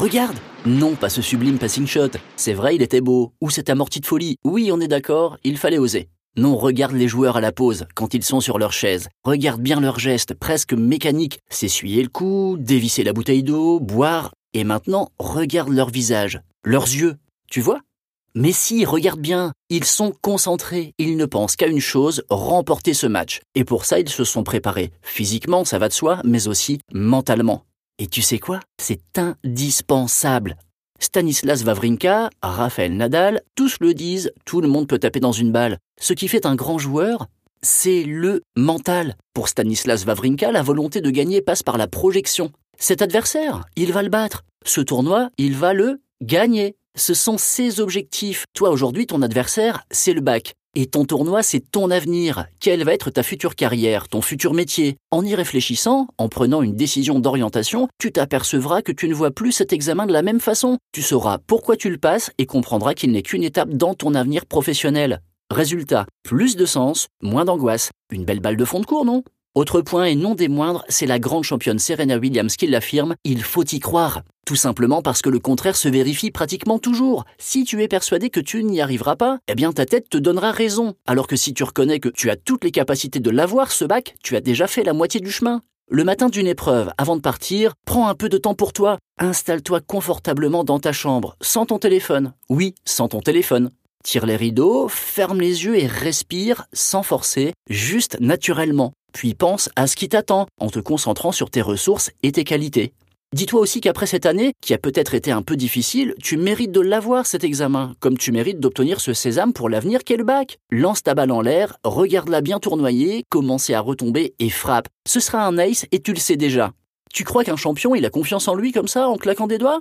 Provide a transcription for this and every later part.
Regarde Non, pas ce sublime passing shot. C'est vrai, il était beau. Ou cette amorti de folie. Oui, on est d'accord, il fallait oser. Non, regarde les joueurs à la pause, quand ils sont sur leur chaise. Regarde bien leurs gestes, presque mécaniques. S'essuyer le cou, dévisser la bouteille d'eau, boire. Et maintenant, regarde leur visage, leurs yeux. Tu vois? Mais si, regarde bien, ils sont concentrés, ils ne pensent qu'à une chose, remporter ce match. Et pour ça, ils se sont préparés. Physiquement, ça va de soi, mais aussi mentalement. Et tu sais quoi? C'est indispensable. Stanislas Wawrinka, Raphaël Nadal, tous le disent, tout le monde peut taper dans une balle. Ce qui fait un grand joueur, c'est le mental. Pour Stanislas Wawrinka, la volonté de gagner passe par la projection. Cet adversaire, il va le battre. Ce tournoi, il va le gagner. Ce sont ses objectifs. Toi, aujourd'hui, ton adversaire, c'est le bac. Et ton tournoi, c'est ton avenir. Quelle va être ta future carrière, ton futur métier? En y réfléchissant, en prenant une décision d'orientation, tu t'apercevras que tu ne vois plus cet examen de la même façon. Tu sauras pourquoi tu le passes et comprendras qu'il n'est qu'une étape dans ton avenir professionnel. Résultat, plus de sens, moins d'angoisse. Une belle balle de fond de cours, non? Autre point et non des moindres, c'est la grande championne Serena Williams qui l'affirme, il faut y croire. Tout simplement parce que le contraire se vérifie pratiquement toujours. Si tu es persuadé que tu n'y arriveras pas, eh bien ta tête te donnera raison. Alors que si tu reconnais que tu as toutes les capacités de l'avoir, ce bac, tu as déjà fait la moitié du chemin. Le matin d'une épreuve, avant de partir, prends un peu de temps pour toi. Installe-toi confortablement dans ta chambre, sans ton téléphone. Oui, sans ton téléphone. Tire les rideaux, ferme les yeux et respire sans forcer, juste naturellement. Puis pense à ce qui t'attend en te concentrant sur tes ressources et tes qualités. Dis-toi aussi qu'après cette année, qui a peut-être été un peu difficile, tu mérites de l'avoir cet examen, comme tu mérites d'obtenir ce sésame pour l'avenir qu'est le bac. Lance ta balle en l'air, regarde-la bien tournoyer, commencer à retomber et frappe. Ce sera un ace et tu le sais déjà. Tu crois qu'un champion, il a confiance en lui comme ça, en claquant des doigts?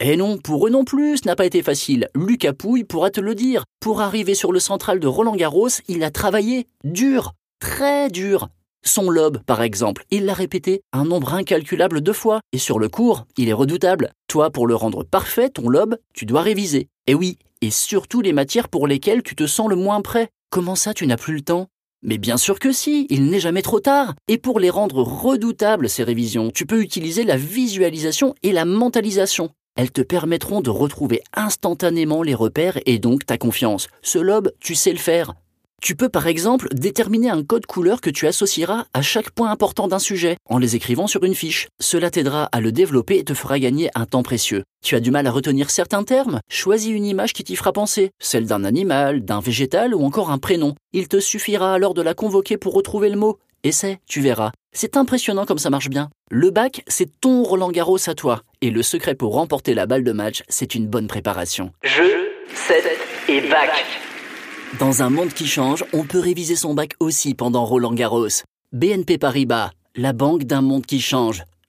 Eh non, pour eux non plus, ce n'a pas été facile. Lucas Pouille pourra te le dire. Pour arriver sur le central de Roland Garros, il a travaillé dur, très dur. Son lobe, par exemple, il l'a répété un nombre incalculable de fois, et sur le cours, il est redoutable. Toi, pour le rendre parfait, ton lobe, tu dois réviser. Et oui, et surtout les matières pour lesquelles tu te sens le moins prêt. Comment ça, tu n'as plus le temps? Mais bien sûr que si, il n'est jamais trop tard. Et pour les rendre redoutables, ces révisions, tu peux utiliser la visualisation et la mentalisation. Elles te permettront de retrouver instantanément les repères et donc ta confiance. Ce lobe, tu sais le faire. Tu peux par exemple déterminer un code couleur que tu associeras à chaque point important d'un sujet en les écrivant sur une fiche. Cela t'aidera à le développer et te fera gagner un temps précieux. Tu as du mal à retenir certains termes Choisis une image qui t'y fera penser, celle d'un animal, d'un végétal ou encore un prénom. Il te suffira alors de la convoquer pour retrouver le mot. Essaie, tu verras. C'est impressionnant comme ça marche bien. Le bac, c'est ton Roland Garros à toi. Et le secret pour remporter la balle de match, c'est une bonne préparation. Jeu, set et bac. Dans un monde qui change, on peut réviser son bac aussi pendant Roland Garros. BNP Paribas, la banque d'un monde qui change.